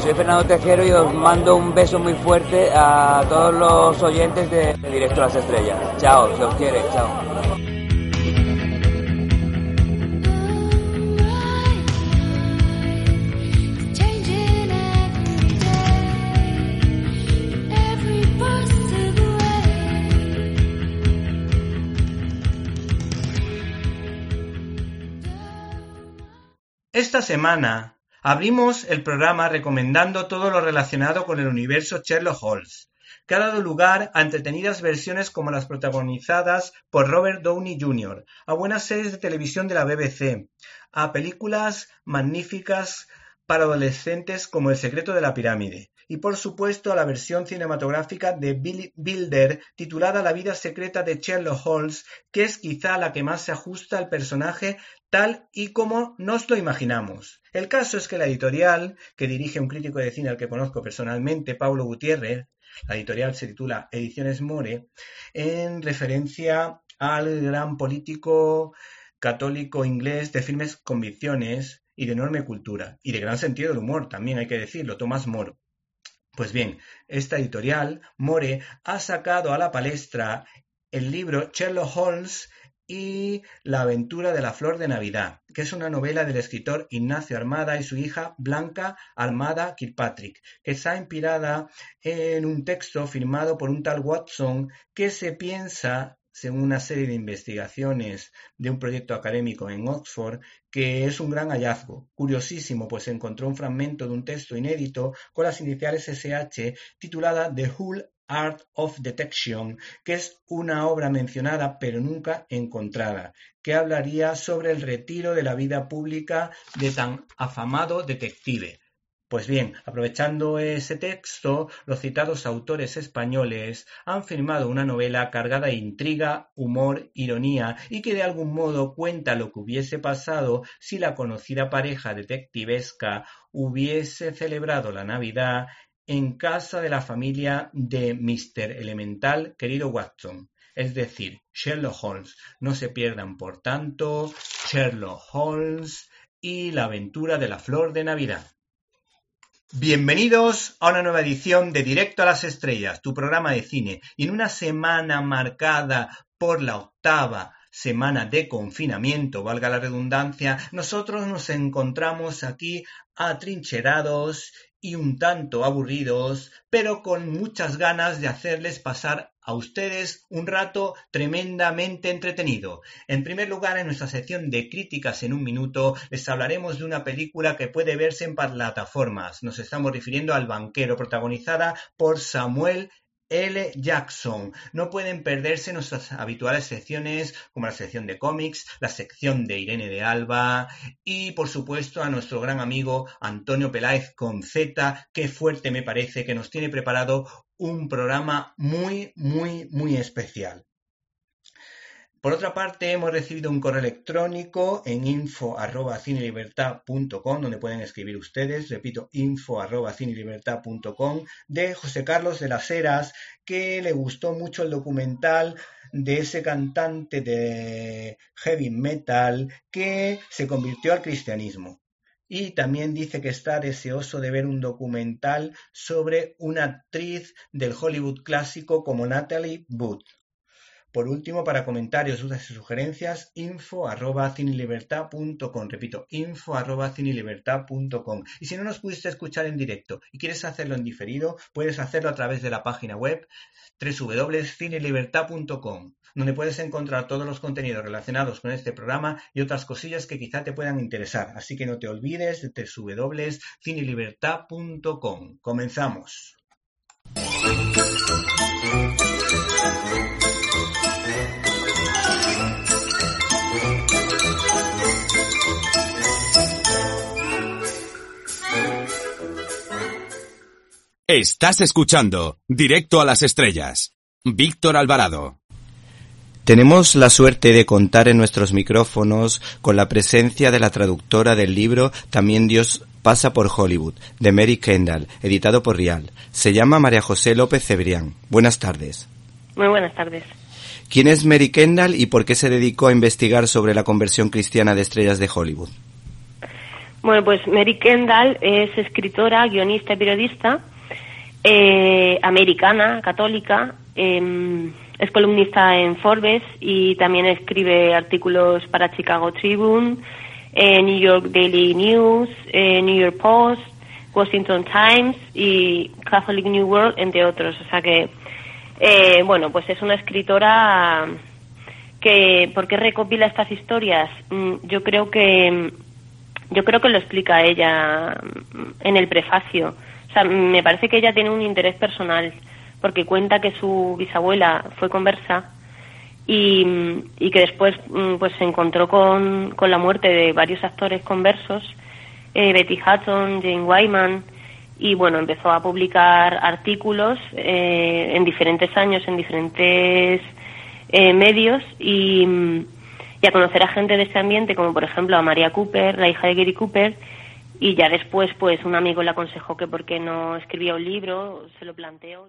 Soy Fernando Tejero y os mando un beso muy fuerte a todos los oyentes de, Directo a las Estrellas. Chao, se os quiere, chao. Esta semana Abrimos el programa recomendando todo lo relacionado con el universo Sherlock Holmes, que ha dado lugar a entretenidas versiones como las protagonizadas por Robert Downey Jr., a buenas series de televisión de la BBC, a películas magníficas para adolescentes como El secreto de la pirámide, y por supuesto a la versión cinematográfica de Billy Bilder titulada La vida secreta de Sherlock Holmes, que es quizá la que más se ajusta al personaje tal y como nos lo imaginamos. El caso es que la editorial, que dirige un crítico de cine al que conozco personalmente, Pablo Gutiérrez, la editorial se titula Ediciones More, en referencia al gran político católico inglés de firmes convicciones y de enorme cultura, y de gran sentido del humor, también hay que decirlo, Tomás More. Pues bien, esta editorial, More, ha sacado a la palestra el libro Sherlock Holmes y La aventura de la flor de Navidad, que es una novela del escritor Ignacio Armada y su hija Blanca Armada Kirkpatrick, que está inspirada en un texto firmado por un tal Watson que se piensa según una serie de investigaciones de un proyecto académico en Oxford, que es un gran hallazgo. Curiosísimo, pues encontró un fragmento de un texto inédito con las iniciales SH titulada The Whole Art of Detection, que es una obra mencionada pero nunca encontrada, que hablaría sobre el retiro de la vida pública de tan afamado detective. Pues bien, aprovechando ese texto, los citados autores españoles han firmado una novela cargada de intriga, humor, ironía y que de algún modo cuenta lo que hubiese pasado si la conocida pareja detectivesca hubiese celebrado la Navidad en casa de la familia de Mr. Elemental, querido Watson, es decir, Sherlock Holmes. No se pierdan, por tanto, Sherlock Holmes y la aventura de la flor de Navidad. Bienvenidos a una nueva edición de Directo a las Estrellas, tu programa de cine, y en una semana marcada por la octava semana de confinamiento, valga la redundancia, nosotros nos encontramos aquí atrincherados y un tanto aburridos, pero con muchas ganas de hacerles pasar a ustedes un rato tremendamente entretenido. En primer lugar, en nuestra sección de críticas en un minuto, les hablaremos de una película que puede verse en plataformas. Nos estamos refiriendo al banquero, protagonizada por Samuel L. Jackson. No pueden perderse nuestras habituales secciones como la sección de cómics, la sección de Irene de Alba y por supuesto a nuestro gran amigo Antonio Peláez con Z, que fuerte me parece que nos tiene preparado un programa muy, muy, muy especial. Por otra parte, hemos recibido un correo electrónico en info.cinelibertad.com donde pueden escribir ustedes, repito, info.cinelibertad.com de José Carlos de las Heras, que le gustó mucho el documental de ese cantante de heavy metal que se convirtió al cristianismo. Y también dice que está deseoso de ver un documental sobre una actriz del Hollywood clásico como Natalie Wood. Por último, para comentarios, dudas y sugerencias, info arroba Repito, info arroba Y si no nos pudiste escuchar en directo y quieres hacerlo en diferido, puedes hacerlo a través de la página web www.cinelibertad.com, donde puedes encontrar todos los contenidos relacionados con este programa y otras cosillas que quizá te puedan interesar. Así que no te olvides de www.cinelibertad.com. Comenzamos. Estás escuchando Directo a las Estrellas. Víctor Alvarado. Tenemos la suerte de contar en nuestros micrófonos con la presencia de la traductora del libro También Dios pasa por Hollywood, de Mary Kendall, editado por Rial. Se llama María José López Cebrián. Buenas tardes. Muy buenas tardes. ¿Quién es Mary Kendall y por qué se dedicó a investigar sobre la conversión cristiana de estrellas de Hollywood? Bueno, pues Mary Kendall es escritora, guionista y periodista eh, americana, católica. Em, es columnista en Forbes y también escribe artículos para Chicago Tribune, eh, New York Daily News, eh, New York Post, Washington Times y Catholic New World, entre otros. O sea que, eh, bueno, pues es una escritora que, ¿por qué recopila estas historias? Mm, yo creo que, yo creo que lo explica ella en el prefacio. O sea, me parece que ella tiene un interés personal porque cuenta que su bisabuela fue conversa y, que después mm, pues se encontró con, con, la muerte de varios actores conversos, eh, Betty Hutton, Jane Wyman, y bueno, empezó a publicar artículos eh, en diferentes años, en diferentes eh, medios y, a conocer a gente de ese ambiente, como por ejemplo a María Cooper, la hija de Gary Cooper, y ya después pues un amigo le aconsejó que por qué no escribía un libro, se lo planteó.